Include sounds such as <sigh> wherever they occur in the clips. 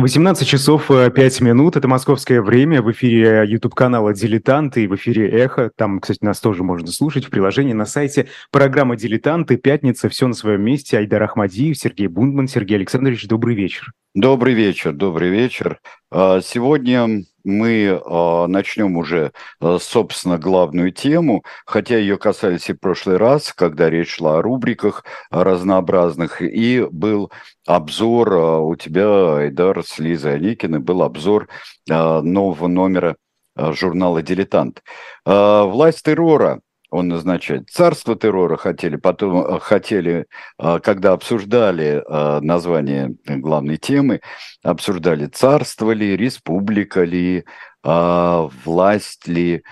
18 часов 5 минут, это московское время, в эфире YouTube-канала «Дилетанты» и в эфире «Эхо». Там, кстати, нас тоже можно слушать в приложении на сайте. Программа «Дилетанты», пятница, все на своем месте. Айдар Ахмадиев, Сергей Бундман. Сергей Александрович, добрый вечер. Добрый вечер, добрый вечер. А, сегодня мы а, начнем уже, а, собственно, главную тему, хотя ее касались и в прошлый раз, когда речь шла о рубриках разнообразных, и был обзор у тебя, Айдар, с Лизой Аникиной, был обзор нового номера журнала «Дилетант». Власть террора он назначает. Царство террора хотели, потом э, хотели, э, когда обсуждали э, название главной темы, обсуждали царство ли, республика ли, власть ли,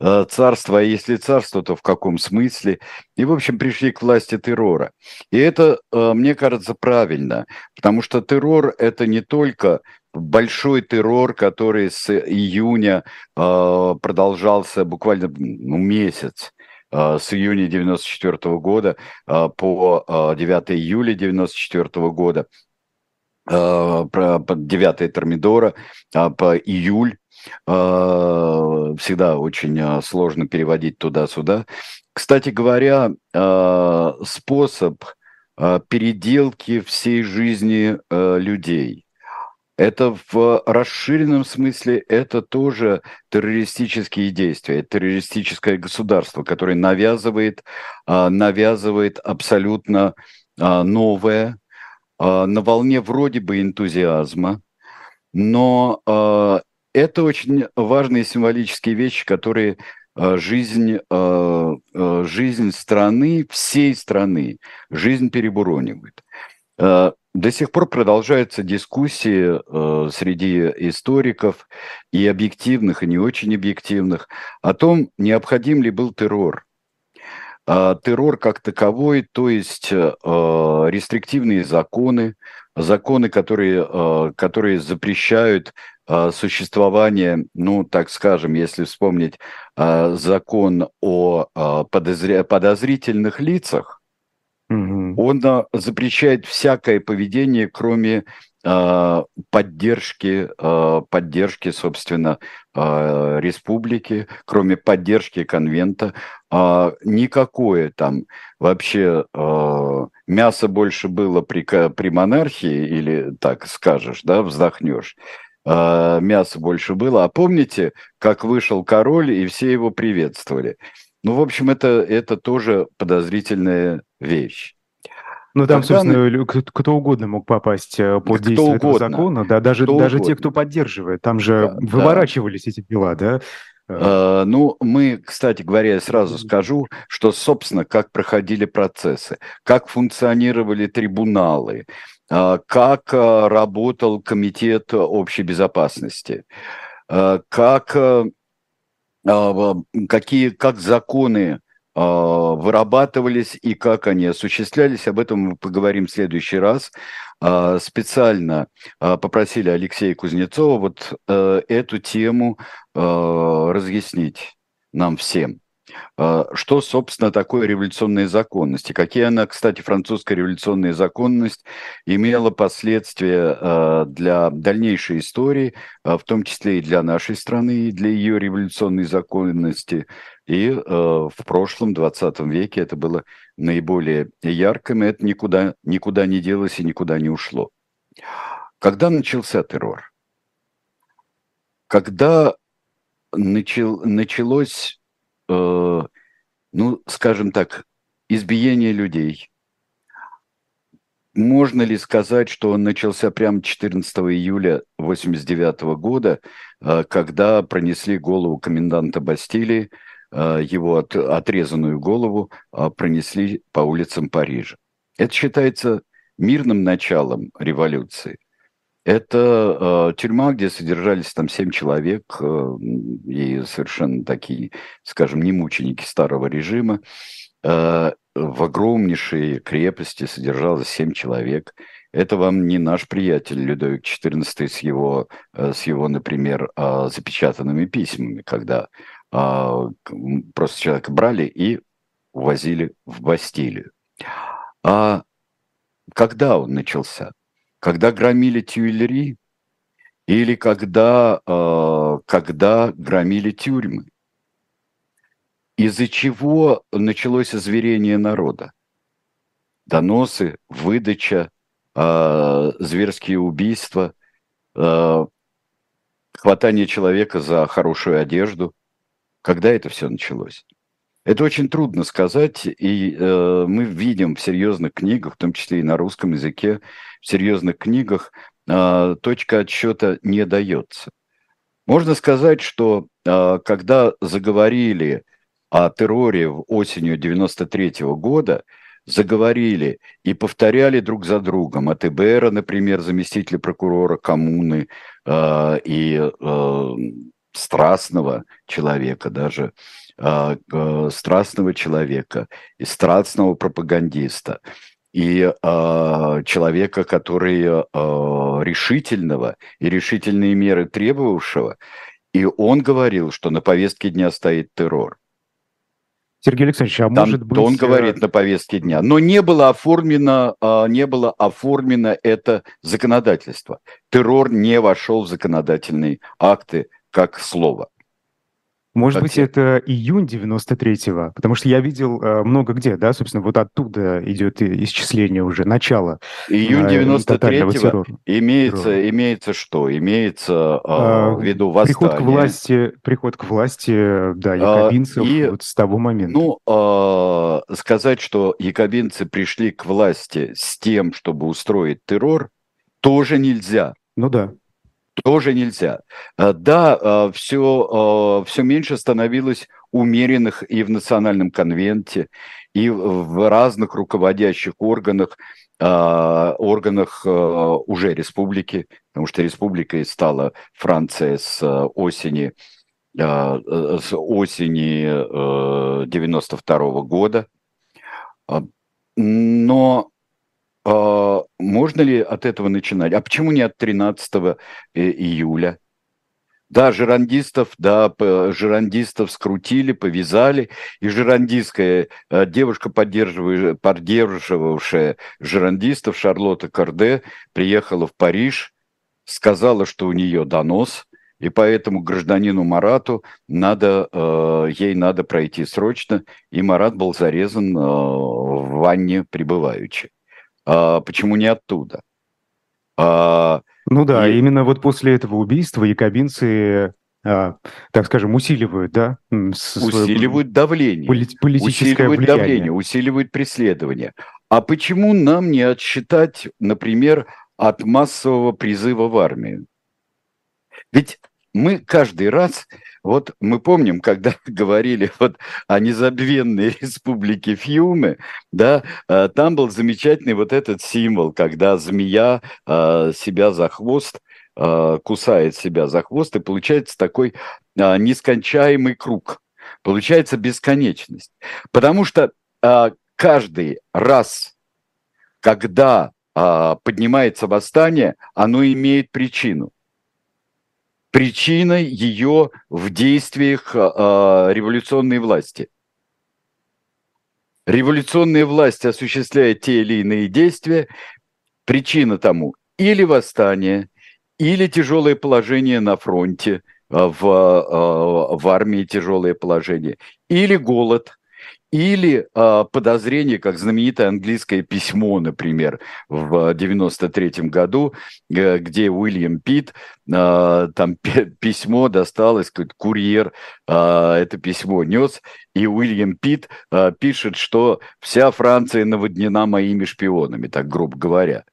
царство, а если царство, то в каком смысле. И, в общем, пришли к власти террора. И это, мне кажется, правильно, потому что террор – это не только большой террор, который с июня продолжался буквально ну, месяц. А, с июня 94 года а, по 9 а, июля 94 года, про 9 Термидора по июль, всегда очень сложно переводить туда-сюда. Кстати говоря, способ переделки всей жизни людей – это в расширенном смысле это тоже террористические действия, террористическое государство, которое навязывает, а, навязывает абсолютно а, новое, а, на волне вроде бы энтузиазма, но это очень важные символические вещи, которые жизнь, жизнь страны, всей страны, жизнь перебуронивает. До сих пор продолжаются дискуссии э, среди историков и объективных, и не очень объективных о том, необходим ли был террор. А террор как таковой, то есть э, рестриктивные законы, законы, которые, э, которые запрещают э, существование, ну, так скажем, если вспомнить э, закон о э, подозрительных лицах, Угу. Он а, запрещает всякое поведение, кроме а, поддержки, а, поддержки, собственно, республики, кроме поддержки конвента, никакое там вообще мясо больше было при, при монархии, или так скажешь, да, вздохнешь, мясо больше было. А помните, как вышел король, и все его приветствовали? Ну, в общем, это, это тоже подозрительная вещь. Ну, там, Когда собственно, кто, кто угодно мог попасть э, под кто действие угодно. этого закона, да, даже, даже те, кто поддерживает. Там же да, выворачивались да. эти дела, да? Uh, ну, мы, кстати говоря, я сразу скажу, что, собственно, как проходили процессы, как функционировали трибуналы, uh, как uh, работал комитет общей безопасности, как а, какие, как законы а, вырабатывались и как они осуществлялись. Об этом мы поговорим в следующий раз. А, специально попросили Алексея Кузнецова вот э, эту тему разъяснить нам всем. А, что, собственно, такое революционная законность? И какие она, кстати, французская революционная законность имела последствия а, для дальнейшей истории, а, в том числе и для нашей страны, и для ее революционной законности. И в прошлом, 20 веке это было наиболее ярким, и это никуда, никуда не делось и никуда не ушло. Когда начался террор? Когда начал, началось Э, ну, скажем так, избиение людей. Можно ли сказать, что он начался прямо 14 июля 89 года, э, когда пронесли голову коменданта Бастилии, э, его от, отрезанную голову пронесли по улицам Парижа. Это считается мирным началом революции. Это э, тюрьма, где содержались там семь человек, э, и совершенно такие, скажем, не мученики старого режима. Э, в огромнейшей крепости содержалось семь человек. Это вам не наш приятель Людовик XIV с его, э, с его например, э, запечатанными письмами, когда э, просто человека брали и увозили в Бастилию. А когда он начался? Когда громили Тюильри, или когда, э, когда громили тюрьмы. Из-за чего началось озверение народа? Доносы, выдача, э, зверские убийства, э, хватание человека за хорошую одежду. Когда это все началось? Это очень трудно сказать, и э, мы видим в серьезных книгах, в том числе и на русском языке, в серьезных книгах э, точка отсчета не дается. Можно сказать, что э, когда заговорили о терроре в осенью 93 -го года, заговорили и повторяли друг за другом. От ИБРа, например, заместителя прокурора коммуны э, и э, страстного человека даже, э, э, страстного человека и страстного пропагандиста и э, человека, который э, решительного и решительные меры требовавшего, и он говорил, что на повестке дня стоит террор. Сергей Александрович, а Там, может быть... Он э, говорит на повестке дня. Но не было оформлено, а, не было оформлено это законодательство. Террор не вошел в законодательные акты как слово. Может Как быть, это июнь 93-го, потому что я видел э, много где, да, собственно, вот оттуда идет исчисление уже, начало Июнь э, тотального 93-го террора. имеется, террора. имеется что? Имеется А, а, в виду Приход к восстание. власти, приход к власти, э, да, А, якобинцев и, вот с того момента. Ну, а, сказать, что якобинцы пришли к власти с тем, чтобы устроить террор, тоже нельзя. Ну да. Тоже нельзя. А, Да, все, все меньше становилось умеренных и в национальном конвенте, и в разных руководящих органах, органах уже республики, потому что республикой стала Франция с осени, э, с осени э, 92 года. А, Но а, можно ли от этого начинать? А почему не от 13 июля? Да, жерандистов, да, жерандистов скрутили, повязали, и жерандистская э, девушка, поддерживавшая жерандистов, Шарлотта Карде, приехала в Париж, сказала, что у нее донос, и поэтому гражданину Марату надо, э, ей надо пройти срочно, и Марат был зарезан э, в ванне прибываючи. А почему не оттуда? А, Ну да, и- именно вот после этого убийства якобинцы, а, так скажем, усиливают, да, свое усиливают давление. поли- политическое усиливают влияние. давление, усиливают преследование. А почему нам не отсчитать, например, от массового призыва в армию? Ведь мы каждый раз, вот мы помним, когда <laughs> говорили вот о незабвенной <laughs> республике Фьюме, да, э, там был замечательный вот этот символ, когда змея э, себя за хвост э, кусает себя за хвост, и получается такой нескончаемый круг. Получается бесконечность. Потому что а, каждый раз, когда а, поднимается восстание, оно имеет причину. Причина ее в действиях а, революционной власти. Революционная власть осуществляет те или иные действия. Причина тому или восстание, или тяжелое положение на фронте, а, в, в армии тяжелое положение, или голод, или а, подозрение, как знаменитое английское письмо, например, в 93 году, э, где Уильям Питт, а, там <laughs> пи- письмо досталось, какой-то курьер а, это письмо нес, и Уильям Питт а, пишет, что вся Франция наводнена моими шпионами, так грубо говоря.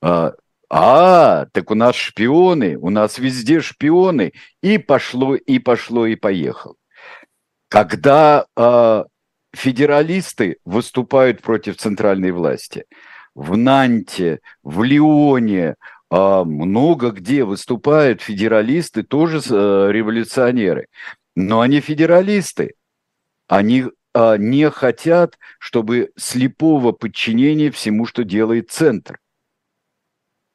А, а, так у нас шпионы, у нас везде шпионы, и пошло, и пошло, и поехало. Когда а, федералисты выступают против центральной власти, в Нанте, в Лионе, а, много где выступают федералисты, тоже э, революционеры, но они федералисты, они а, не хотят, чтобы слепого подчинения всему, что делает центр.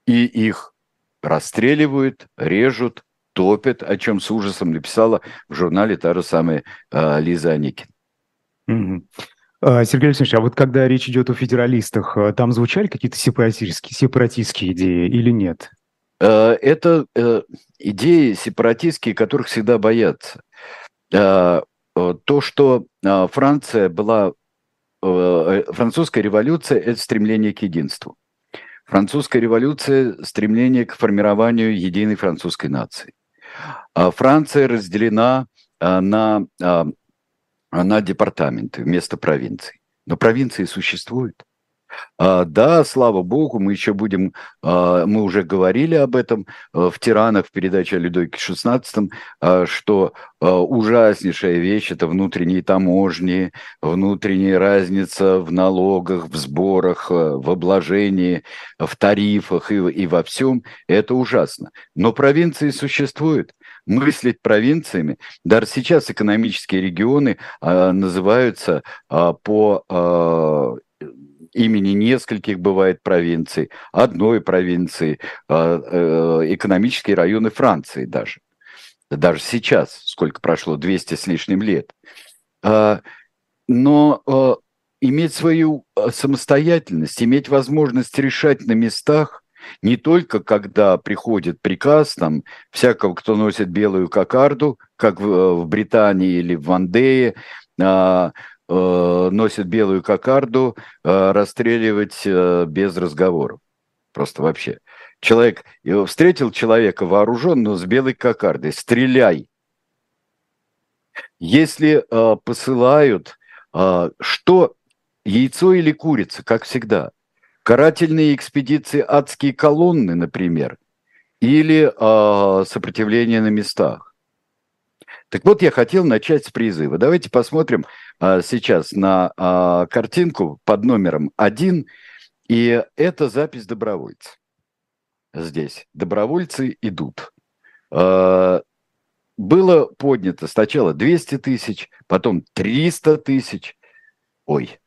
И их расстреливают, режут, топят, о чем с ужасом написала в журнале та же самая э, Лиза Аникин. А, Сергей Александрович, а вот когда речь идет о федералистах, а, там звучали какие-то сепаратистские, сепаратистские идеи или нет? это идеи сепаратистские, которых всегда боятся. То, что Франция была... Французская революция – это стремление к единству. Французская революция – стремление к формированию единой французской нации. Франция разделена на, на департаменты вместо провинций. Но провинции существуют. А, да, слава богу, мы еще будем, а, мы уже говорили об этом а, в «Тиранах» в передаче о Людовике XVI, что ужаснейшая вещь – это внутренние таможни, внутренняя разница в налогах, в сборах, в обложении, в тарифах и, и во всем. Это ужасно. Но провинции существуют мыслить провинциями. Даже сейчас экономические регионы э, называются э, по э, имени нескольких бывает провинций, одной провинции, экономические районы Франции даже. Даже сейчас, сколько прошло, 200 с лишним лет. Но иметь свою самостоятельность, иметь возможность решать на местах, не только когда приходит приказ там всякого, кто носит белую кокарду, как в, э, в Британии или в Вандее, а, э, носит белую кокарду, э, расстреливать э, без разговоров. Просто вообще. Человек, встретил человека вооруженного с белой кокардой, стреляй. Если э, посылают, э, что яйцо или курица, как всегда – карательные экспедиции «Адские колонны», например, или э, сопротивление на местах. Так вот, я хотел начать с призыва. Давайте посмотрим э, сейчас на э, картинку под номером один, и это запись добровольцев. Здесь добровольцы идут. Э, было поднято сначала 200 тысяч, потом 300 тысяч. Ой,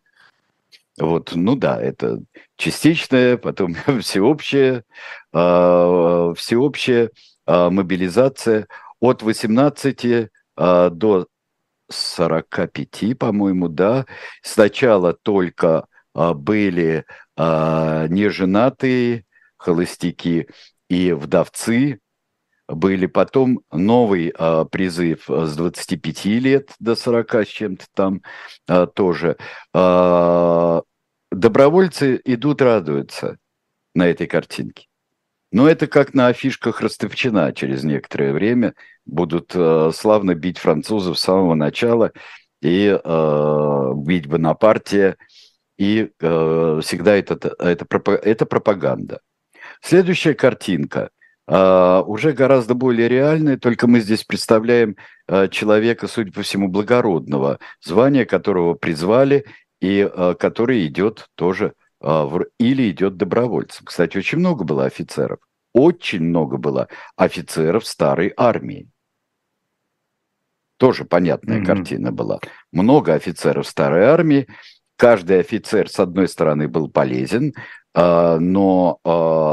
вот, ну да, это частичная, потом всеобщая, всеобщая э, мобилизация от 18 э, до 45, по-моему, да. Сначала только э, были э, неженатые холостяки и вдовцы, были потом новый э, призыв с 25 лет до 40 с чем-то там э, тоже. Э, добровольцы идут, радуются на этой картинке. Но это как на афишках Ростовчина через некоторое время будут э, славно бить французов с самого начала и э, бить Бонапартия. И э, всегда это, это, это пропаганда. Следующая картинка – уже гораздо более реальные, только мы здесь представляем uh, человека, судя по всему, благородного, звания которого призвали и uh, который идет тоже или идет добровольцем. Кстати, очень много было офицеров, очень много было офицеров старой армии. Тоже понятная mm-hmm. картина была. Много офицеров старой армии. Каждый офицер, с одной стороны, был полезен, но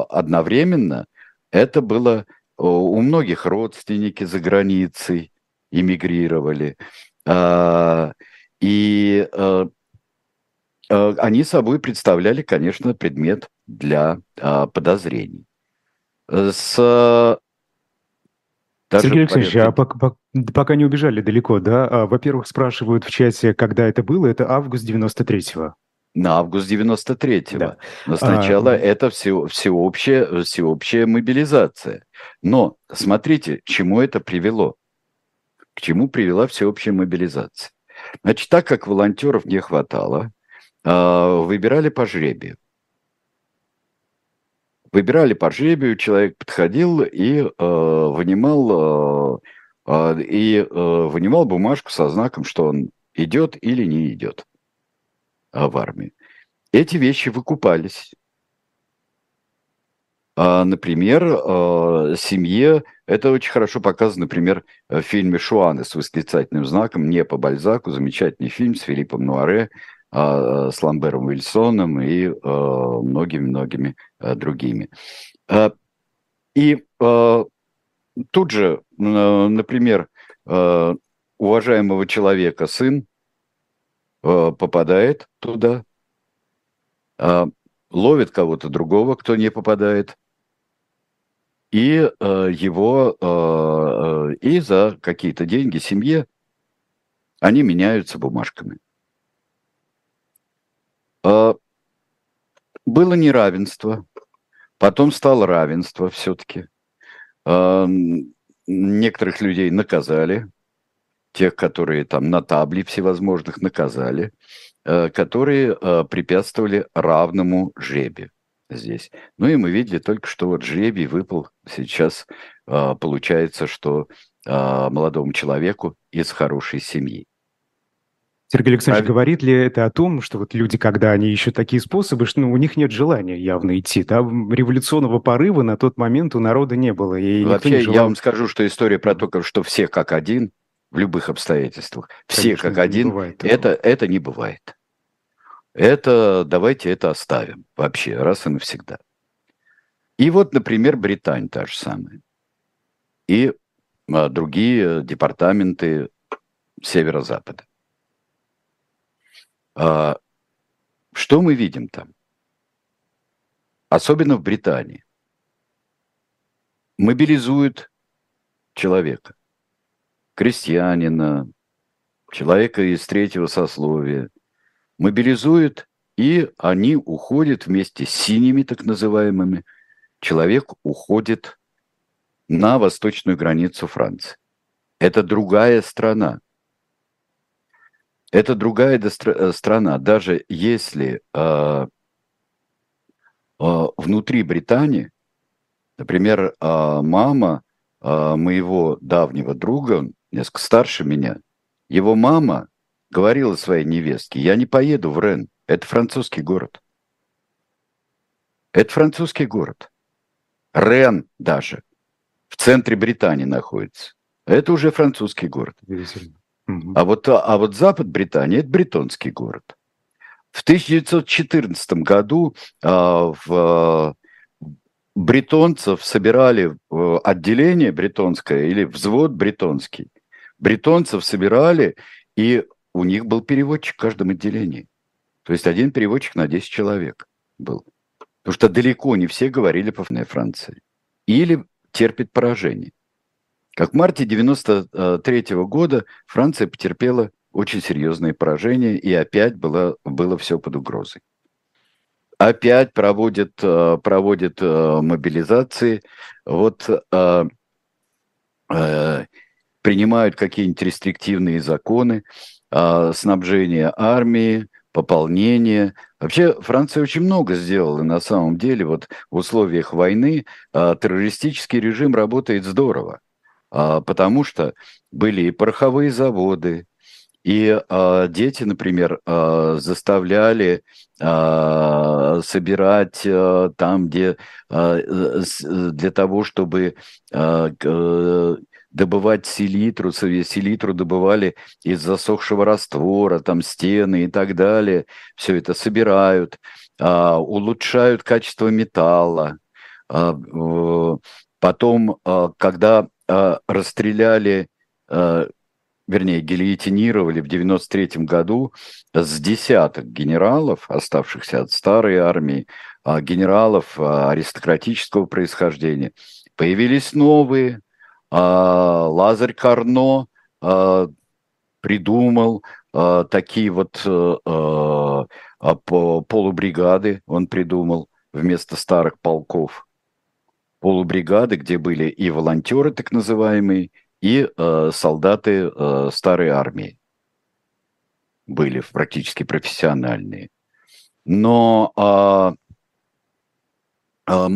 одновременно это было у многих родственники за границей эмигрировали. А, и а, а, они собой представляли, конечно, предмет для подозрений. С даже Сергей Алексеевич, а пока, пока не убежали далеко, да? Во-первых, спрашивают в чате, когда это было. Это август 93-го. На август 93-го. Да. Но сначала а... это все, всеобщая, всеобщая мобилизация. Но смотрите, к чему это привело. К чему привела всеобщая мобилизация. Значит, так как волонтеров не хватало, а, выбирали по жребию. Выбирали по жребию, человек подходил и э, вынимал, э, и э, вынимал бумажку со знаком, что он идет или не идет. А, в армию. Эти вещи выкупались. А, например, а, семье, это очень хорошо показано, например, в фильме «Шуаны» с восклицательным знаком, не по Бальзаку, замечательный фильм с Филиппом Нуаре, с Ламбером Уильсоном и многими-многими другими. И тут же, например, уважаемого человека сын Э, попадает туда, а, ловит кого-то другого, кто не попадает. и э, его э, и за какие-то деньги семье они меняются бумажками. Было неравенство, потом стало равенство все-таки. Некоторых людей наказали, тех, которые там на табле всевозможных наказали, э, которые э, препятствовали равному жребию здесь. Ну и мы видели только, что вот жребий выпал сейчас, э, получается, что молодому человеку из хорошей семьи. Сергей Александрович, а... говорит ли это о том, что вот люди, когда они ищут такие способы, что ну, у них нет желания явно идти, да? Революционного порыва на тот момент у народа не было. И Вообще, желал... я вам скажу, что история про то, что все как один, в любых обстоятельствах. Все Конечно, как один. Бывает, это, это не бывает. Это давайте это оставим вообще раз и навсегда. И вот, например, Британия та же самая. И а, другие департаменты северо-запада. А, что мы видим там? Особенно в Британии. Мобилизуют человека крестьянина, человека из третьего сословия, мобилизует, и они уходят вместе с синими, так называемыми. Человек уходит на восточную границу Франции. Это другая страна. Это другая э, страна. Даже если э, э, внутри Британии, например, э, мама э, моего давнего друга, несколько старше меня, его мама говорила своей невестке, я не поеду в Рен, это французский город. Это французский город. Рен даже в центре Британии находится. Это уже французский город. А вот, а вот запад Британии – это бретонский город. В 1914 году а, в бретонцев собирали отделение бретонское или взвод бретонский бретонцев собирали, и у них был переводчик в каждом отделении. То есть один переводчик на 10 человек был. Потому что далеко не все говорили по Франции. Или терпит поражение. Как в марте 1993 года Франция потерпела очень серьезные поражения, и опять было, было все под угрозой. Опять проводят, э, проводят э, мобилизации. Вот э, принимают какие-нибудь рестриктивные законы, э, снабжение армии, пополнение. Вообще Франция очень много сделала на самом деле. Вот в условиях войны э, террористический режим работает здорово, э, потому что были и пороховые заводы, и э, дети, например, э, заставляли э, собирать э, там, где э, для того, чтобы э, добывать селитру, селитру добывали из засохшего раствора, там стены и так далее. Все это собирают, а, улучшают качество металла. А, потом, а, когда расстреляли, вернее, гильотинировали в 93 году с десяток генералов, оставшихся от старой армии, генералов аристократического происхождения, появились новые – Лазарь Карно а, придумал а, такие вот э, полубригады, он придумал вместо старых полков полубригады, где были и волонтеры так называемые, и э, солдаты э, старой армии были практически профессиональные. Но, э, э,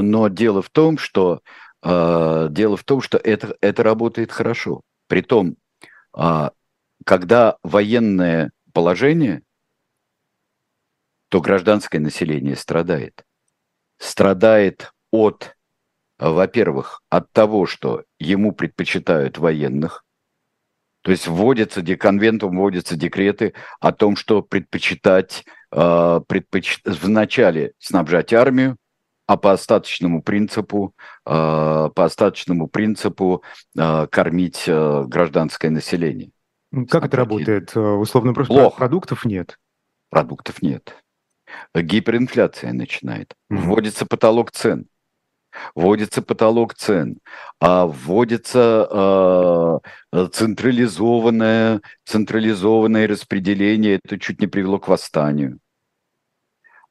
но дело в том, что а, дело в том, что это, это работает хорошо. Притом, а, когда военное положение, то гражданское население страдает. Страдает от, во-первых, от того, что ему предпочитают военных, то есть вводятся, конвентом вводятся декреты о том, что предпочитать, а, предпоч... вначале снабжать армию, а по остаточному принципу, э, по остаточному принципу э, кормить э, гражданское население. Ну, как это работает? Условно просто Плохо. продуктов нет? Продуктов нет. Гиперинфляция начинает. Угу. Вводится потолок цен. вводится потолок цен, а вводится э, централизованное, централизованное распределение, это чуть не привело к восстанию.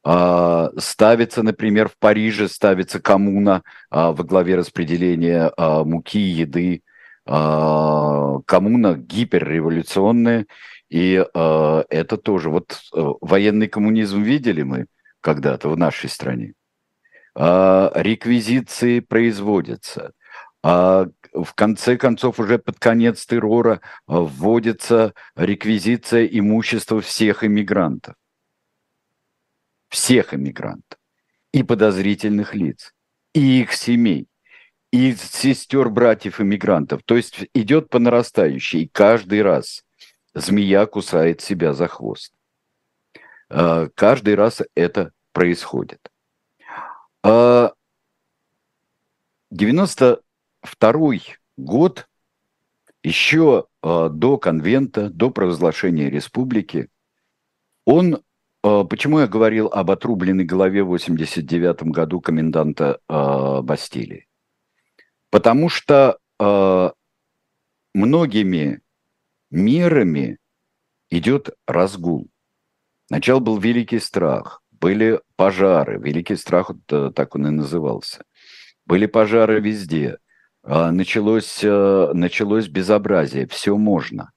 А, ставится, например, в Париже ставится коммуна а, во главе распределения а, муки, еды. Коммуна гиперреволюционная, и это тоже. Вот э, военный коммунизм видели мы когда-то в нашей стране. Реквизиции производятся. В конце концов, уже под конец террора вводится реквизиция имущества всех иммигрантов всех иммигрантов, и подозрительных лиц, и их семей, и сестер, братьев иммигрантов. То есть идет по нарастающей, и каждый раз змея кусает себя за хвост. А, каждый раз это происходит. 92 а, год, еще а, до конвента, до провозглашения республики, он почему я говорил об отрубленной голове в 89 году коменданта э, Бастилии? Потому что э, многими мерами идет разгул. Сначала был великий страх, были пожары, великий страх, вот, так он и назывался. Были пожары везде, началось, началось безобразие, все можно –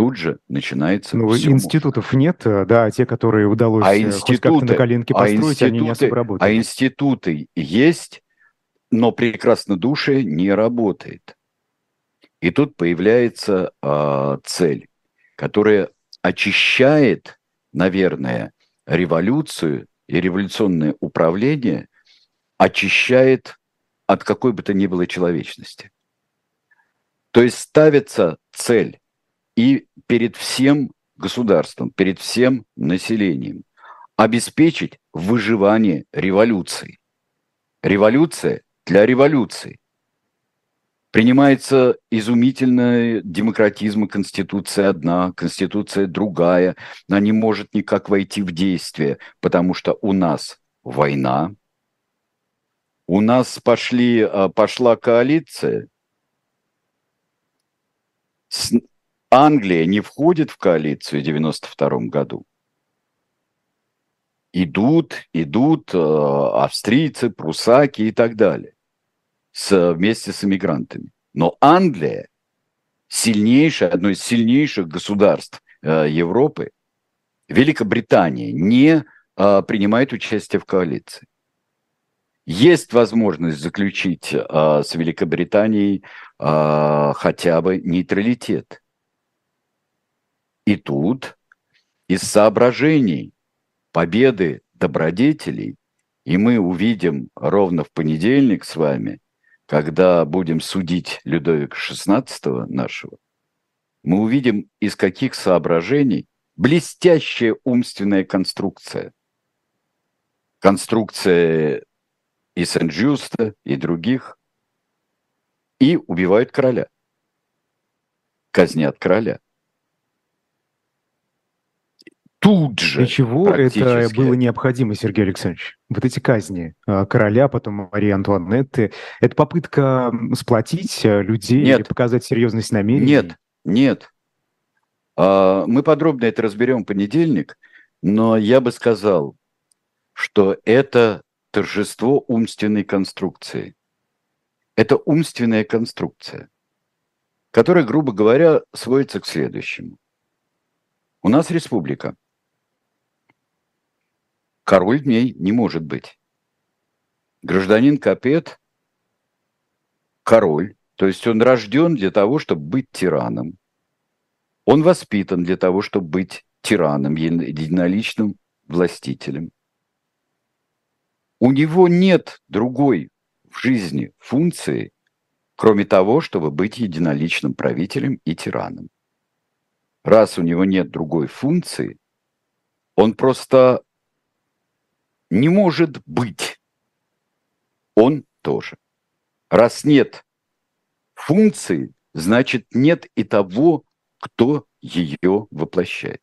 тут же начинается Ну, все институтов нет, э, да, те, которые удалось а институты, на коленке а построить, а они не особо работают. А институты есть, но прекрасно душе не работает. И тут появляется э, цель, которая очищает, наверное, революцию и революционное управление, очищает от какой бы то ни было человечности. То есть ставится цель и перед всем государством, перед всем населением обеспечить выживание революции. Революция для революции. Принимается изумительная демократизм, конституция одна, конституция другая. Она не может никак войти в действие, потому что у нас война, у нас пошли, а, пошла коалиция, Англия не входит в коалицию в 92 году. Идут, идут э, австрийцы, прусаки и так далее с, вместе с иммигрантами. Но Англия сильнейшая, одно из сильнейших государств э, Европы, Великобритания не э, принимает участие в коалиции. Есть возможность заключить э, с Великобританией хотя бы нейтралитет. И тут из соображений победы добродетелей, и мы увидим ровно в понедельник с вами, когда будем судить Людовика XVI нашего, мы увидим, из каких соображений блестящая умственная конструкция. Конструкция и Сен-Джуста, и других. И убивают короля. Казнят короля тут же. Для чего это было необходимо, Сергей Александрович? Вот эти казни а, короля, потом Марии Антуанетты, это попытка сплотить э, людей нет. или показать серьезность намерений? Нет, нет. А, мы подробно это разберем в понедельник, но я бы сказал, что это торжество умственной конструкции. Это умственная конструкция, которая, грубо говоря, сводится к следующему. У нас республика – король в ней не может быть. Гражданин Капет – король, то есть он рожден для того, чтобы быть тираном. Он воспитан для того, чтобы быть тираном, единоличным властителем. У него нет другой в жизни функции, кроме того, чтобы быть единоличным правителем и тираном. Раз у него нет другой функции, он просто не может быть. Он тоже. Раз нет функции, значит нет и того, кто ее воплощает.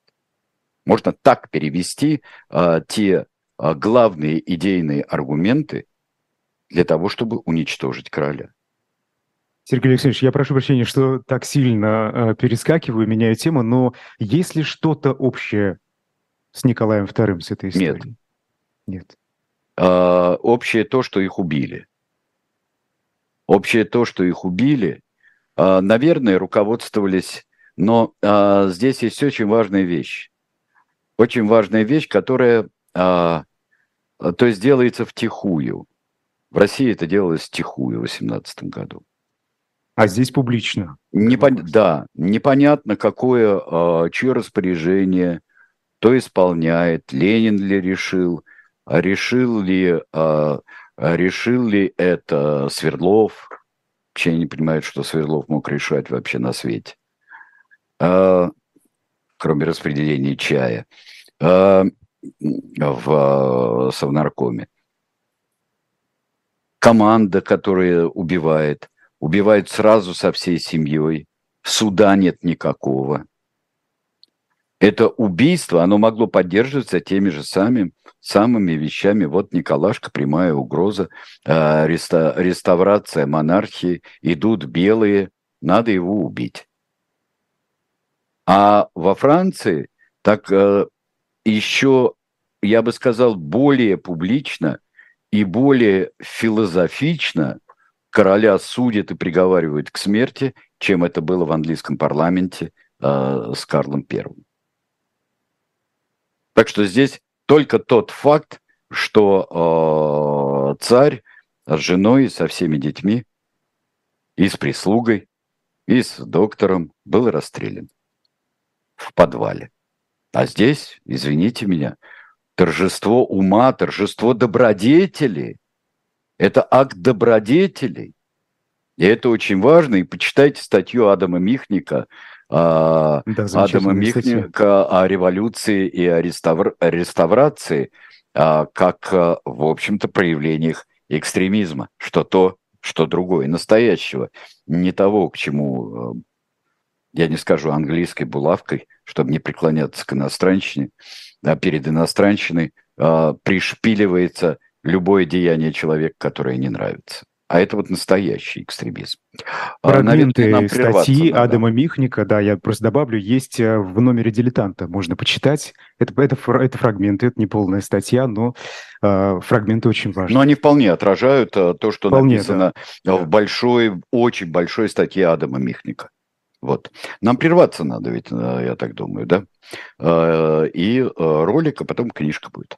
Можно так перевести а, те а, главные идейные аргументы, для того, чтобы уничтожить короля. Сергей Алексеевич, я прошу прощения, что так сильно э, перескакиваю, меняю тему, но есть ли что-то общее с Николаем II, с этой историей? Нет. Нет. А, общее то, что их убили. Общее то, что их убили, а, наверное, руководствовались, но а, здесь есть очень важная вещь. Очень важная вещь, которая, а, то есть делается втихую. В России это делалось втихую в 2018 году. А здесь публично. Непон... Да, непонятно, какое, э, чье распоряжение, кто исполняет, Ленин ли решил, а решил ли, э, решил ли это Свердлов. Вообще не понимают, что Свердлов мог решать вообще на свете. Э, кроме распределения чая э, в Совнаркоме. Команда, которая убивает – убивают сразу со всей семьей, суда нет никакого. Это убийство, оно могло поддерживаться теми же самыми, самыми вещами. Вот Николашка, прямая угроза, э, реста, реставрация монархии, идут белые, надо его убить. А во Франции так э, еще, я бы сказал, более публично и более философично – короля судят и приговаривают к смерти, чем это было в английском парламенте э, с Карлом Первым. Так что здесь только тот факт, что э, царь с женой со всеми детьми и с прислугой, и с доктором был расстрелян в подвале. А здесь, извините меня, торжество ума, торжество добродетели – это акт добродетелей. И это очень важно. И почитайте статью Адама Михника, да, Адама Михника о революции и о реставр... реставрации, а, как, а, в общем-то, проявлениях экстремизма, что то, что другое, настоящего, не того, к чему, я не скажу английской булавкой, чтобы не преклоняться к иностранщине, а перед иностранщиной пришпиливается любое деяние человека, которое не нравится. А это вот настоящий экстремизм. Фрагменты а, статьи надо. Адама Михника, да, я просто добавлю, есть э, в номере «Дилетанта», можно почитать. Это, это, это фрагменты, это не полная статья, но э, фрагменты очень важны. Но они вполне отражают э, то, что вполне, написано да. в большой, очень большой статье Адама Михника. Вот. Нам прерваться надо ведь, э, я так думаю, да? И ролик, а потом книжка будет.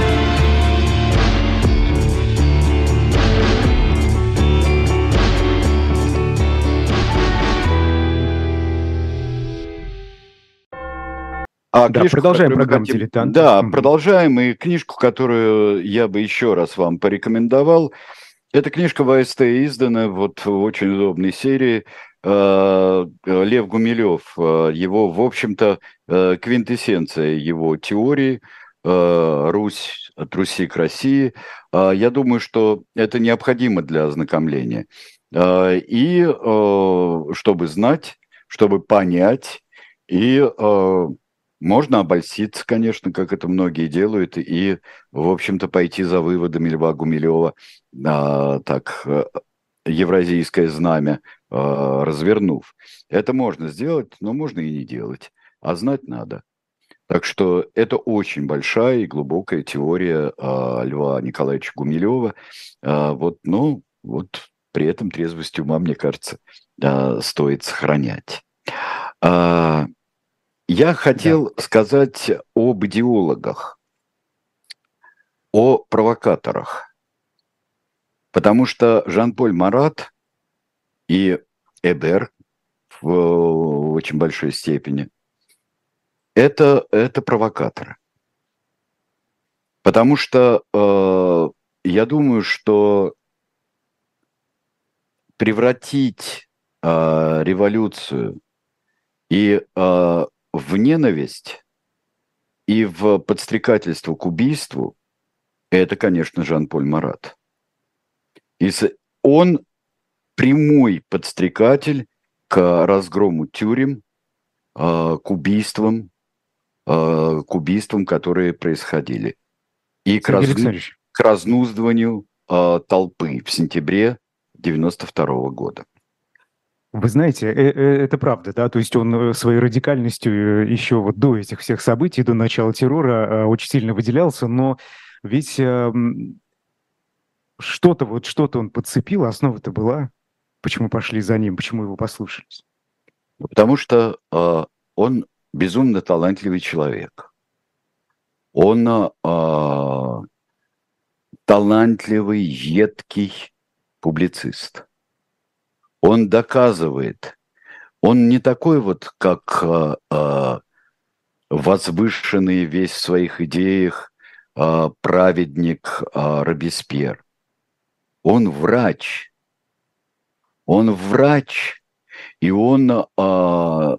А да, книжку, продолжаем программу хотим... «Дилетант». Да, mm-hmm. продолжаем. И книжку, которую я бы еще раз вам порекомендовал, эта книжка в АСТ издана вот в очень удобной серии. Э, Лев Гумилев, э, его, в общем-то, э, квинтэссенция его теории «Русь от Руси к России». Я думаю, что это необходимо для ознакомления. И чтобы знать, чтобы понять, и можно обольститься, конечно, как это многие делают, и, в общем-то, пойти за выводами Льва Гумилева, а, так, э, евразийское знамя а, развернув. Это можно сделать, но можно и не делать. А знать надо. Так что это очень большая и глубокая теория а, Льва Николаевича Гумилева. А, вот, ну, вот при этом трезвость ума, мне кажется, а, стоит сохранять. А, я хотел да. сказать об идеологах, о провокаторах. Потому что Жан-Поль Марат и Эбер в очень большой степени это, это провокаторы. Потому что э, я думаю, что превратить э, революцию и э, в ненависть, и в подстрекательство к убийству, это, конечно, Жан-Поль Марат. И он прямой подстрекатель к разгрому тюрем, э, к убийствам, э, к убийствам, которые происходили. И к, разну... к разнуздыванию э, толпы в сентябре 92 года. Вы знаете, это правда, да, то есть он своей радикальностью еще вот до этих всех событий, до начала террора очень сильно выделялся, но ведь эм, что-то вот, что-то он подцепил, основа-то была. Почему пошли за ним, почему его послушались? Потому что э, он безумно талантливый человек. Он э, талантливый, едкий публицист. Он доказывает, он не такой вот, как э, возвышенный весь в своих идеях э, праведник э, Робеспьер. Он врач. Он врач, и он э,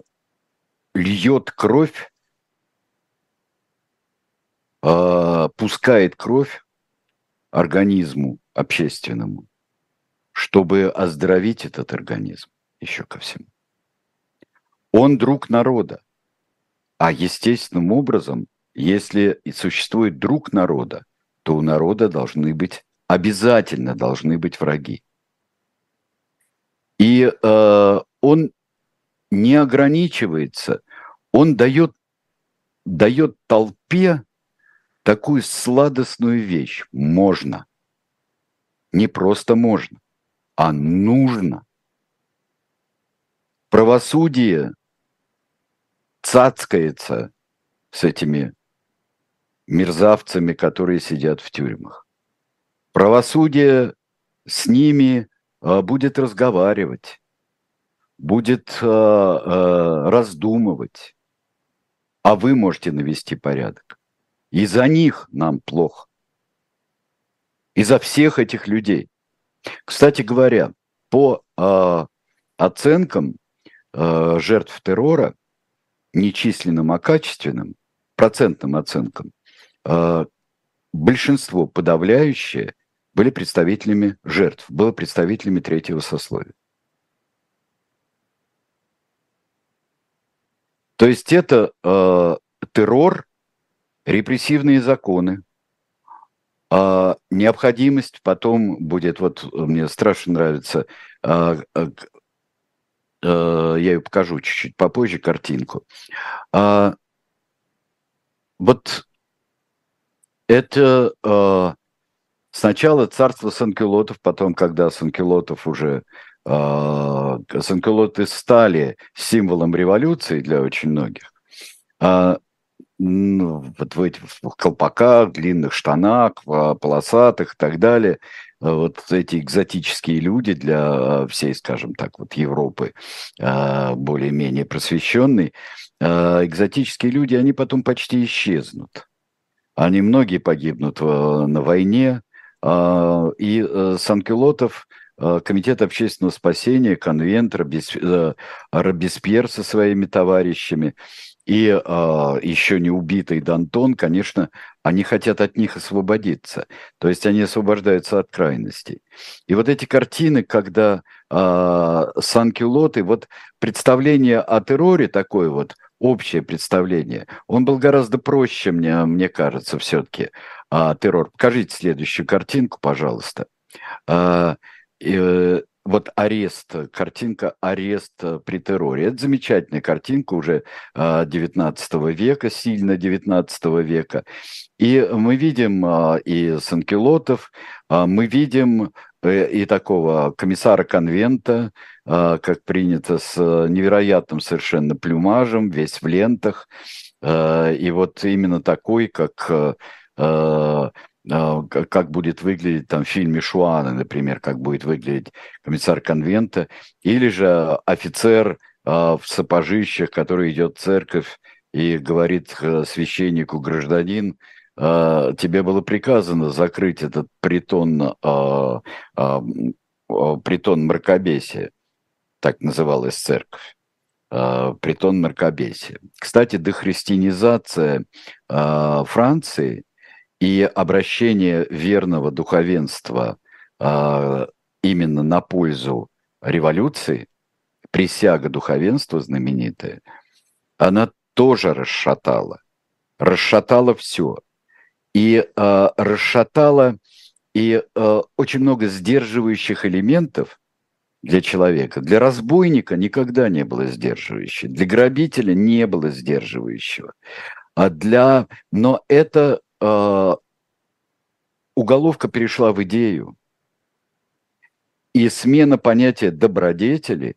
льет кровь, э, пускает кровь организму общественному, чтобы оздоровить этот организм еще ко всему. Он друг народа. А естественным образом, если существует друг народа, то у народа должны быть, обязательно должны быть враги. И э, он не ограничивается, он дает, дает толпе такую сладостную вещь. Можно. Не просто можно, а нужно. Правосудие цацкается с этими мерзавцами, которые сидят в тюрьмах. Правосудие с ними а, будет разговаривать, будет а, а, раздумывать, а вы можете навести порядок. Из-за них нам плохо. Из-за всех этих людей. Кстати говоря, по э, оценкам э, жертв террора, нечисленным, а качественным, процентным оценкам, э, большинство подавляющее были представителями жертв, было представителями третьего сословия. То есть это э, террор репрессивные законы, а необходимость потом будет, вот мне страшно нравится, а, а, а, я ее покажу чуть-чуть попозже, картинку. Вот это сначала царство санкелотов, потом, когда санкелотов уже а, санкелоты стали символом революции для очень многих, вот в этих колпаках, длинных штанах, полосатых и так далее. Вот эти экзотические люди для всей, скажем так, вот Европы, а, более-менее просвещенной, а, экзотические люди, они потом почти исчезнут. Они многие погибнут на войне, а, и э, Санкелотов Комитет общественного спасения, конвент, э, Робеспьер со своими товарищами – и э, а, еще не убитый Дантон, конечно, они хотят от них освободиться. То есть они освобождаются от крайностей. И вот эти картины, когда э, Санкюлоты, вот представление о терроре такое вот, общее представление, он был гораздо проще, мне, мне кажется, все-таки, а, террор. Покажите следующую картинку, пожалуйста. А, э, вот арест, картинка «Арест при терроре». Это замечательная картинка уже 19 а, века, сильно 19 века. И мы видим и Санкелотов, мы видим э, и такого комиссара конвента, как принято, с невероятным совершенно плюмажем, весь в лентах. И вот именно такой, как как будет выглядеть там в фильме Шуана, например, как будет выглядеть комиссар конвента, или же офицер а, в сапожищах, который идет в церковь и говорит э, священнику, гражданин, тебе было приказано закрыть этот притон притон мракобесия, так называлась церковь, притон мракобесия. Кстати, дехристианизация Франции и обращение верного духовенства именно на пользу революции, присяга духовенства знаменитая, она тоже расшатала. Расшатала все. И э, расшатала и э, очень много сдерживающих элементов для человека. Для разбойника никогда не было сдерживающего. Для грабителя не было сдерживающего. А для... Но эта э, уголовка перешла в идею. И смена понятия добродетели,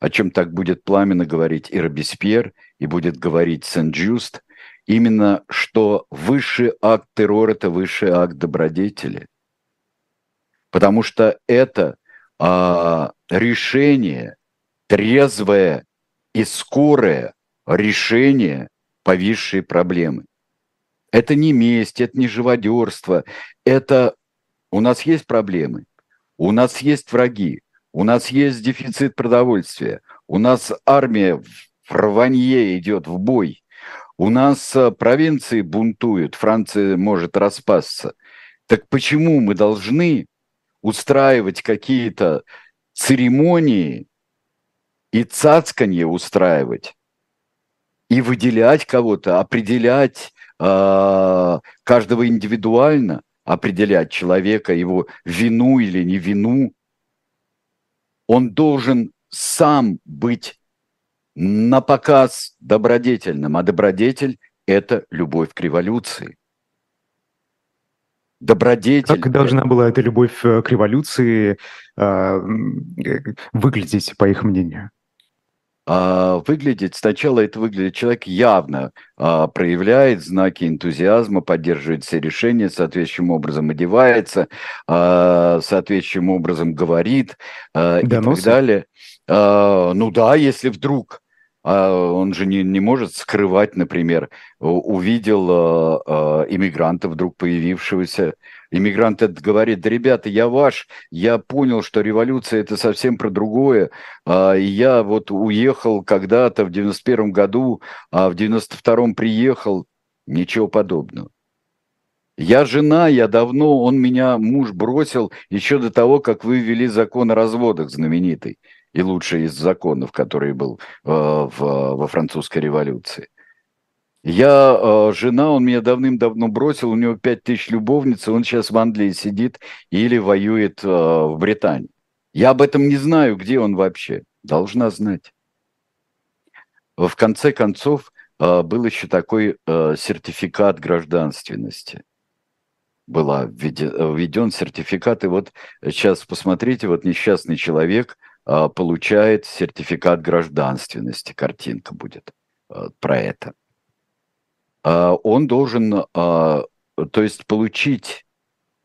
о чем так будет пламенно говорить и Робеспьер, и будет говорить Сен-Джуст, именно что высший акт террора – это высший акт добродетели. Потому что это а, решение, трезвое и скорое решение повисшей проблемы. Это не месть, это не живодерство, это у нас есть проблемы, у нас есть враги, у нас есть дефицит продовольствия, у нас армия в рванье идет в бой, у нас э, провинции бунтуют, Франция может распасться. Так почему мы должны устраивать какие-то церемонии и цацканье устраивать, и выделять кого-то, определять э, каждого индивидуально, определять человека, его вину или не вину. Он должен сам быть на показ добродетельным, а добродетель – это любовь к революции добродетель. Как должна была эта любовь э, к революции э, выглядеть, по их мнению? А, выглядеть, сначала это выглядит, человек явно а, проявляет знаки энтузиазма, поддерживает все решения, соответствующим образом одевается, а, соответствующим образом говорит а, и так далее. А, ну да, если вдруг а он же не, не может скрывать, например, увидел э, иммигранта вдруг появившегося. Иммигрант этот говорит, да, ребята, я ваш, я понял, что революция это совсем про другое. Э, я вот уехал когда-то в 91 году, а в 92-м приехал. Ничего подобного. Я жена, я давно, он меня, муж бросил еще до того, как вы ввели закон о разводах знаменитый и лучший из законов, который был э, в, во французской революции. Я э, жена, он меня давным-давно бросил, у него пять тысяч любовниц, он сейчас в Англии сидит или воюет э, в Британии. Я об этом не знаю, где он вообще. Должна знать. В конце концов, э, был еще такой э, сертификат гражданственности. Была введен, сертификат, и вот сейчас посмотрите, вот несчастный человек – получает сертификат гражданственности. Картинка будет а, про это. А, он должен, то есть получить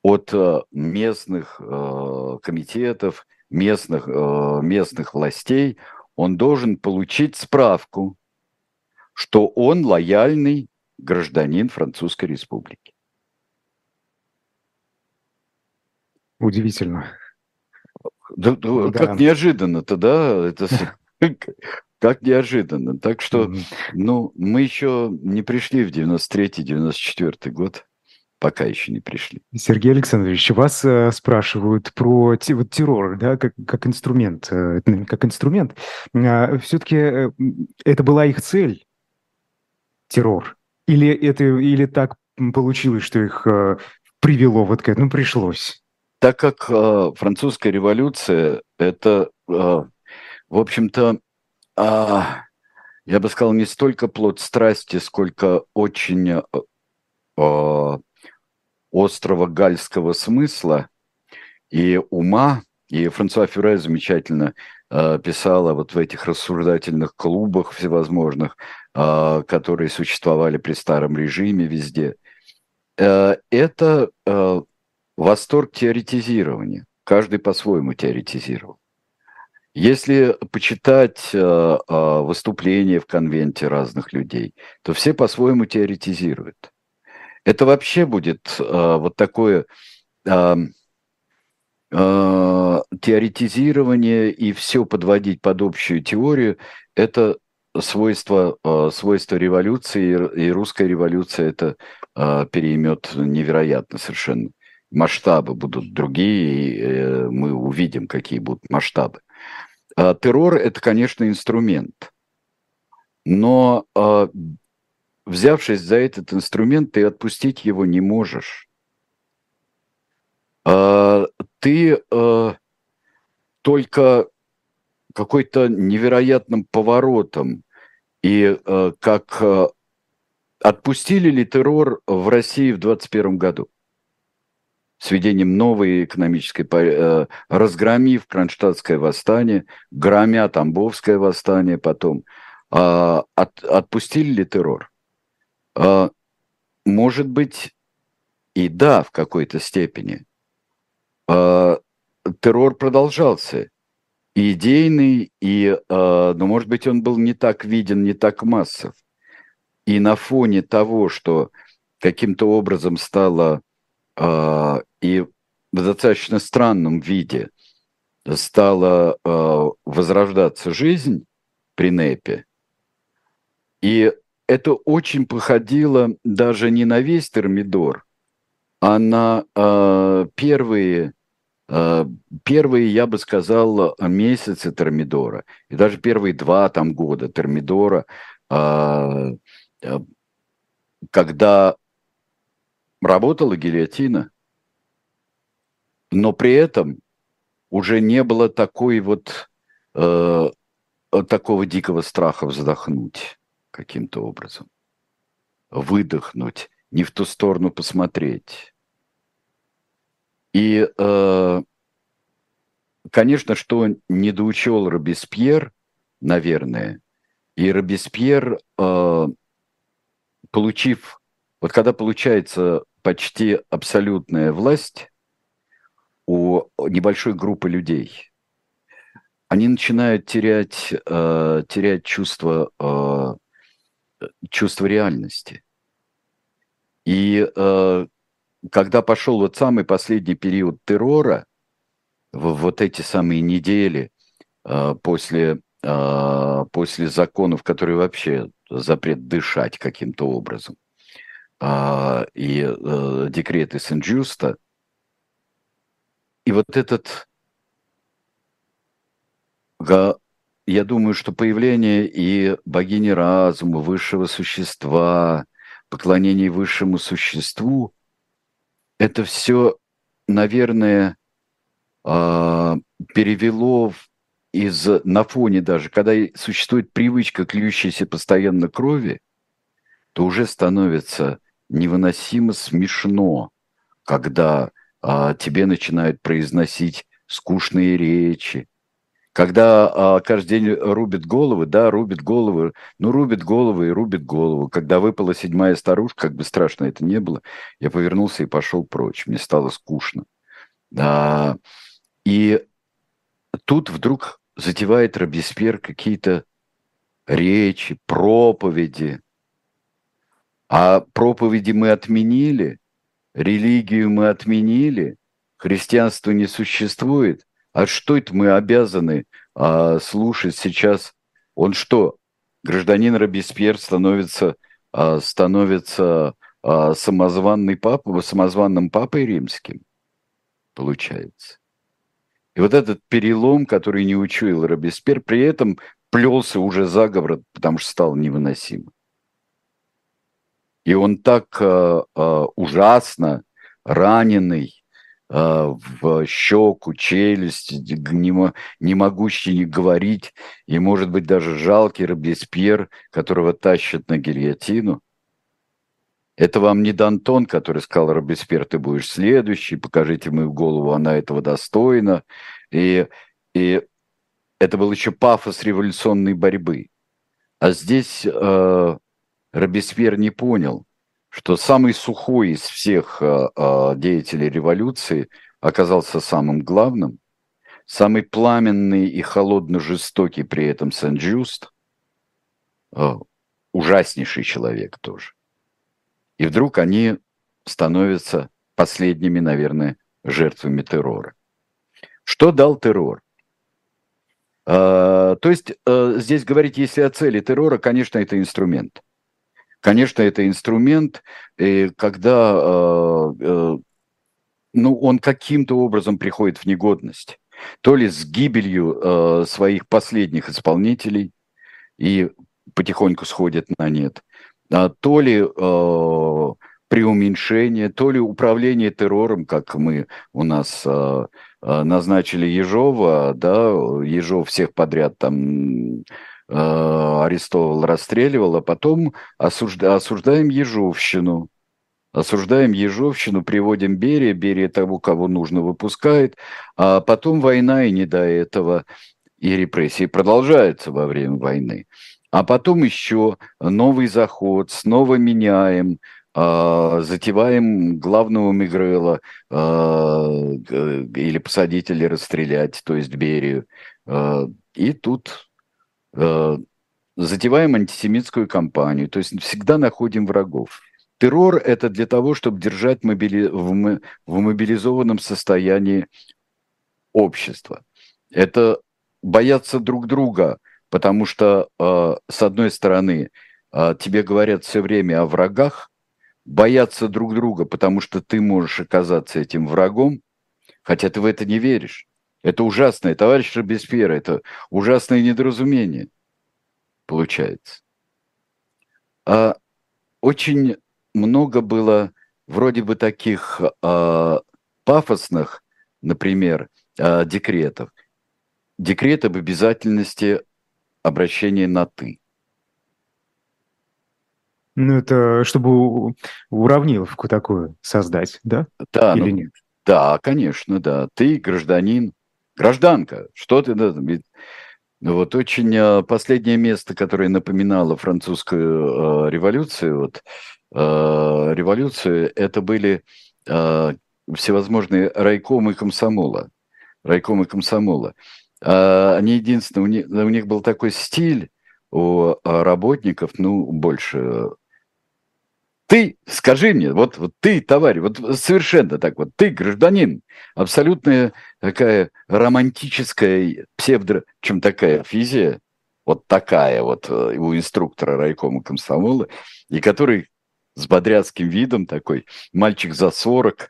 от местных комитетов, местных, местных властей, он должен получить справку, что он лояльный гражданин Французской Республики. Удивительно. Да, да. Как неожиданно-то, да? Это <laughs> как неожиданно. Так что, ну, мы еще не пришли в 93-94 год. Пока еще не пришли. Сергей Александрович, вас э, спрашивают про те, вот, террор, да, как, как инструмент. Э, как инструмент. А, все-таки э, это была их цель, террор? Или, это, или так получилось, что их э, привело вот к этому, ну, пришлось? Так как э, французская революция это, э, в общем-то, э, я бы сказал, не столько плод страсти, сколько очень э, э, острого гальского смысла и ума. И Франсуа Фюре замечательно э, писала вот в этих рассуждательных клубах всевозможных, э, которые существовали при старом режиме везде. Э, это э, восторг теоретизирования. Каждый по-своему теоретизировал. Если почитать э, э, выступления в конвенте разных людей, то все по-своему теоретизируют. Это вообще будет э, вот такое, теоретизирование и все подводить под общую теорию – это свойство, свойство революции, и русская революция это переймет невероятно совершенно. Масштабы будут другие, и э, мы увидим, какие будут масштабы. А террор – это, конечно, инструмент. Но э, взявшись за этот инструмент, ты отпустить его не можешь. Э, ты только какой-то невероятным поворотом и как отпустили ли террор в России в 2021 году? С введением новой экономической, э, разгромив Кронштадтское восстание, громя Тамбовское восстание потом, э, от, отпустили ли террор? Э, может быть, и да, в какой-то степени. Э, террор продолжался и идейный, и, но, может быть, он был не так виден, не так массов. И на фоне того, что каким-то образом стало э, и в достаточно странном виде стала э, возрождаться жизнь при НЭПе, и это очень походило даже не на весь термидор, а на э, первые первые, я бы сказал, месяцы термидора, и даже первые два там года термидора, когда работала гильотина, но при этом уже не было такой вот такого дикого страха вздохнуть каким-то образом, выдохнуть, не в ту сторону посмотреть. И, э, конечно, что недоучел Робеспьер, наверное, и Робеспьер, э, получив, вот когда получается почти абсолютная власть у небольшой группы людей, они начинают терять, э, терять чувство, чувство реальности. И когда пошел вот самый последний период террора, в вот эти самые недели э, после, э, после законов, которые вообще запрет дышать каким-то образом, э, и э, декреты Сен-Джуста, и вот этот, я думаю, что появление и богини разума, высшего существа, поклонение высшему существу – это все, наверное, а, перевело из на фоне даже, когда существует привычка к льющейся постоянно крови, то уже становится невыносимо смешно, когда а, тебе начинают произносить скучные речи, когда а, каждый день рубит головы, да, рубит головы, ну, рубит головы и рубит голову. Когда выпала седьмая старушка, как бы страшно это не было, я повернулся и пошел прочь. Мне стало скучно. А, и тут вдруг затевает Робеспьер какие-то речи, проповеди. А проповеди мы отменили, религию мы отменили, христианство не существует. А что это мы обязаны а, слушать сейчас? Он что, гражданин Робеспьер становится, а, становится а, самозванный папа, самозванным папой римским, получается. И вот этот перелом, который не учуял Робеспьер, при этом плелся уже заговор, потому что стал невыносим. И он так а, а, ужасно раненый, а, в щеку, челюсть, не, не могущий говорить, и, может быть, даже жалкий Робеспьер, которого тащат на гильотину. Это вам не Дантон, который сказал, Робеспьер, ты будешь следующий, покажите мою голову, она этого достойна. И, и это был еще пафос революционной борьбы. А здесь э, Робеспьер не понял, что самый сухой из всех э, э, деятелей революции оказался самым главным, самый пламенный и холодно жестокий при этом Сен-Джуст, э, ужаснейший человек тоже. И вдруг они становятся последними, наверное, жертвами террора. Что дал террор? А, то есть а, здесь говорить, если о цели террора, конечно, это инструмент. Конечно, это инструмент, и когда а, а, ну, он каким-то образом приходит в негодность. То ли с гибелью э, своих последних исполнителей и потихоньку сходит на нет, а, то ли э, преуменьшение, то ли управление террором, как мы у нас э, э, назначили Ежова, да, Ежов всех подряд там э, арестовал, расстреливал, а потом осужда, осуждаем Ежовщину, осуждаем Ежовщину, приводим Берия, Берия того, кого нужно, выпускает, а потом война и не до этого, и репрессии продолжаются во время войны. А потом еще новый заход, снова меняем, э, затеваем главного Мигрела э, или посадить, или расстрелять, то есть Берию. Э, и тут затеваем антисемитскую кампанию, то есть всегда находим врагов. Террор – это для того, чтобы держать мобили... в, в мобилизованном состоянии общество. Это бояться друг друга, потому что, э, с одной стороны, э, тебе говорят все время о врагах, бояться друг друга, потому что ты можешь оказаться этим врагом, хотя ты в это не веришь. Это ужасное, товарищ Робеспьер, это ужасное недоразумение получается. А очень много было вроде бы таких э, пафосных, например, э, декретов. Декрет об обязательности обращения на «ты». Ну, это чтобы уравниловку такую создать, да? Да, Или ну, нет? Да, конечно, да. Ты гражданин, гражданка, что ты... Ну, вот очень а, последнее место, которое напоминало французскую э, революцию, вот Э, революцию, это были э, всевозможные райкомы комсомола. Райкомы комсомола. А они единственное, у них, у них был такой стиль у работников, ну, больше ты, скажи мне, вот, вот ты, товарищ, вот совершенно так вот, ты, гражданин, абсолютная такая романтическая псевдо, чем такая физия, вот такая вот э, у инструктора райкома комсомола, и который с бодряцким видом такой, мальчик за 40,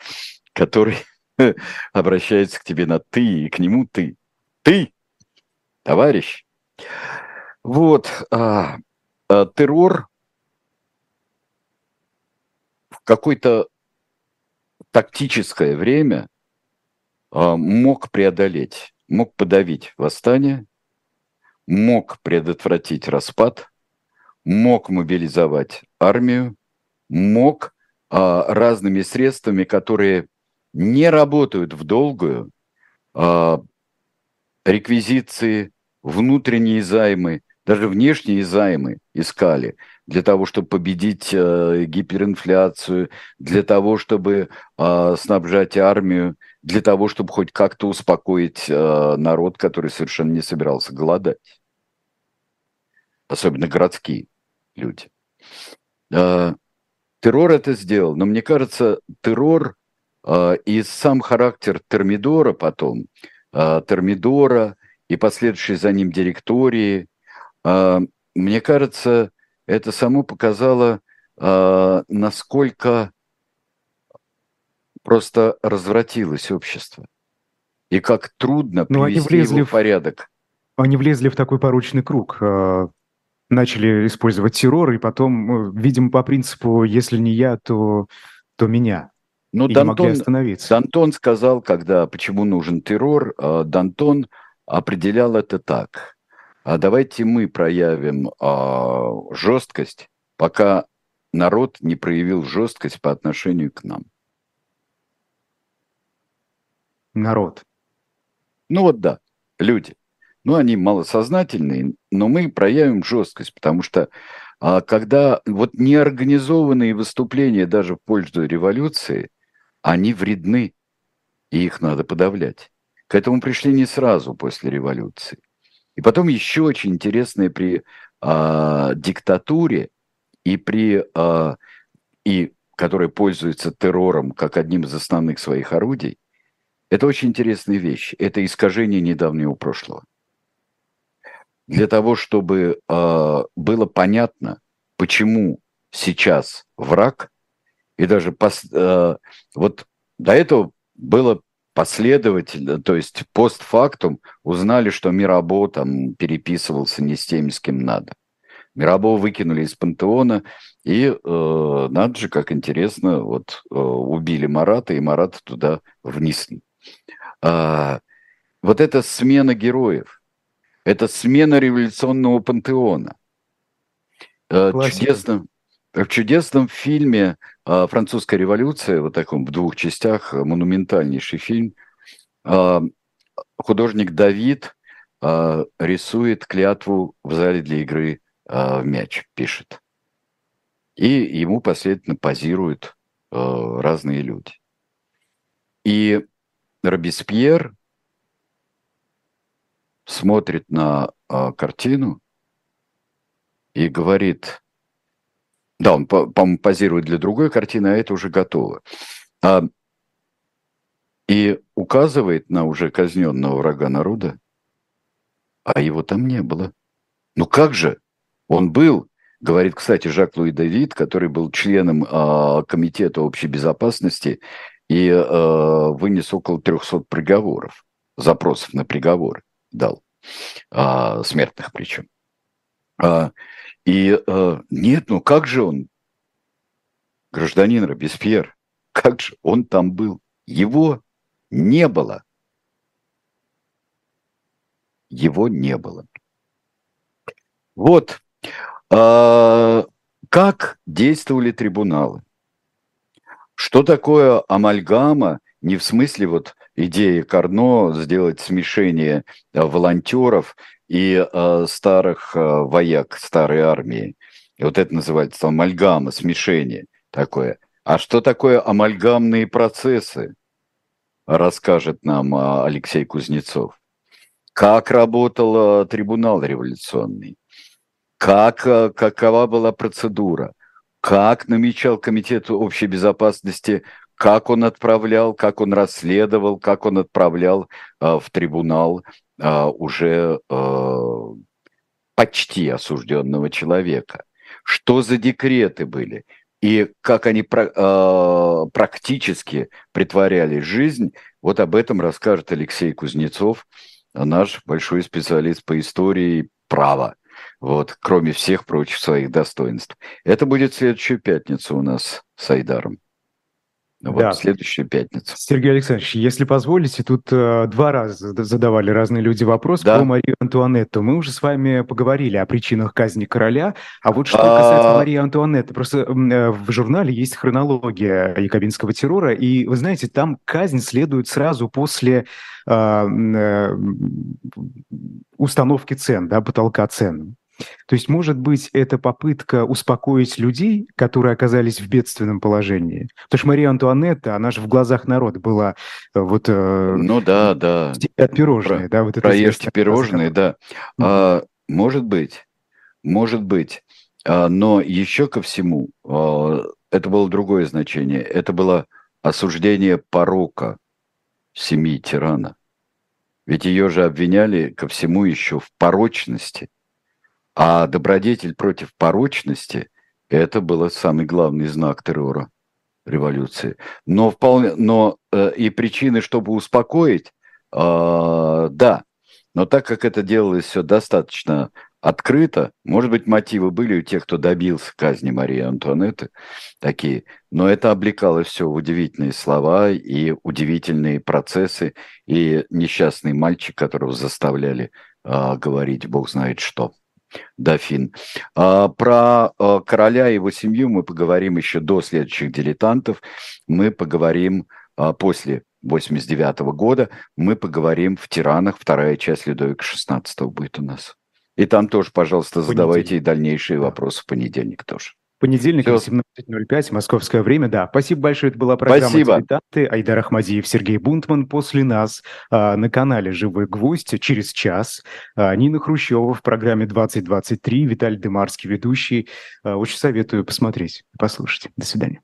который <laughs> обращается к тебе на «ты», и к нему «ты». «Ты, товарищ». Вот, а, а, террор какое-то тактическое время а, мог преодолеть, мог подавить восстание, мог предотвратить распад, мог мобилизовать армию, мог а, разными средствами, которые не работают в долгую, а, реквизиции, внутренние займы, даже внешние займы искали для того, чтобы победить э, гиперинфляцию, для того, чтобы э, снабжать армию, для того, чтобы хоть как-то успокоить э, народ, который совершенно не собирался голодать. Особенно городские люди. Террор это сделал, но мне кажется, террор э, и сам характер Термидора потом, э, Термидора и последующей за ним директории, э, мне кажется, это само показало, э, насколько просто развратилось общество и как трудно привести они влезли его в порядок. Они влезли в такой порочный круг начали использовать террор, и потом, э, видимо, по принципу, если не я, то, то меня. Но ну, и Дантон, не могли остановиться. Дантон сказал, когда почему нужен террор, э, Дантон определял это так. А давайте мы проявим а, жесткость, пока народ не проявил жесткость по отношению к нам. Народ. Ну вот да, люди ну, они малосознательные, но мы проявим жесткость, потому что а, когда вот неорганизованные выступления даже в пользу революции, они вредны, и их надо подавлять. К этому пришли не сразу после революции. И потом еще очень интересное при а, диктатуре и при а, и которая пользуется террором как одним из основных своих орудий, Это очень интересная вещь. Это искажение недавнего прошлого. Для того, чтобы э, было понятно, почему сейчас враг, и даже пос, э, вот до этого было последовательно, то есть постфактум узнали, что Мирабо там переписывался не с теми, с кем надо. Мирабо выкинули из пантеона, и э, надо же, как интересно, вот э, убили Марата, и Марата туда внесли. А, вот эта смена героев, это смена революционного пантеона. Э, чудесно, в чудесном фильме «Французская революция», вот таком в двух частях, э, монументальнейший фильм, художник Давид рисует клятву в зале для игры в мяч, пишет. И ему последовательно позируют разные люди. И Робеспьер смотрит на картину и говорит, да, он, по-моему, позирует для другой картины, а это уже готово. А, и указывает на уже казненного врага народа, а его там не было. Ну как же? Он был, говорит, кстати, Жак-Луи Давид, который был членом а, Комитета общей безопасности и а, вынес около 300 приговоров, запросов на приговоры дал, а, смертных причем. А, и э, нет, ну как же он, гражданин Робеспьер, как же он там был? Его не было. Его не было. Вот э, как действовали трибуналы. Что такое амальгама? Не в смысле вот идеи Карно сделать смешение э, волонтеров и э, старых э, вояк старой армии. И вот это называется амальгама, смешение такое. А что такое амальгамные процессы, расскажет нам э, Алексей Кузнецов. Как работал э, трибунал революционный, как, э, какова была процедура, как намечал Комитет общей безопасности? Как он отправлял, как он расследовал, как он отправлял э, в трибунал уже а, почти осужденного человека. Что за декреты были? И как они а, практически притворяли жизнь, вот об этом расскажет Алексей Кузнецов, наш большой специалист по истории права, вот, кроме всех прочих своих достоинств. Это будет следующую пятницу у нас с Айдаром. Вот да. следующую пятницу. Сергей Александрович, если позволите, тут э, два раза задавали разные люди вопрос да. про Марию Антуанетту. Мы уже с вами поговорили о причинах казни короля, а вот что касается а... Марии Антуанетты, просто э, в журнале есть хронология якобинского террора, и вы знаете, там казнь следует сразу после э, э, установки цен, да, потолка цен. То есть, может быть, это попытка успокоить людей, которые оказались в бедственном положении. Потому что Мария Антуанетта, она же в глазах народа была э, вот... Э, ну да, да. От пирожные, Про, да? Вот проешьте пирожные, да. А, может быть, может быть. А, но еще ко всему, а, это было другое значение. Это было осуждение порока семьи тирана. Ведь ее же обвиняли ко всему еще в порочности – а добродетель против порочности – это был самый главный знак террора революции. Но, вполне, но э, и причины, чтобы успокоить, э, да. Но так как это делалось все достаточно открыто, может быть, мотивы были у тех, кто добился казни Марии Антуанетты, такие, но это облекало все в удивительные слова и удивительные процессы, и несчастный мальчик, которого заставляли э, говорить бог знает что дофин. А, про а, короля и его семью мы поговорим еще до следующих дилетантов. Мы поговорим а, после 89 года. Мы поговорим в «Тиранах». Вторая часть Людовика XVI будет у нас. И там тоже, пожалуйста, задавайте и дальнейшие вопросы в понедельник тоже. Понедельник, 17.05, московское время, да. Спасибо большое, это была программа Спасибо. «Дилетанты». Айдар Ахмадиев, Сергей Бунтман. После нас а, на канале «Живой гвоздь» через час. А, Нина Хрущева в программе 2023, Виталий Демарский, ведущий. А, очень советую посмотреть, послушать. До свидания.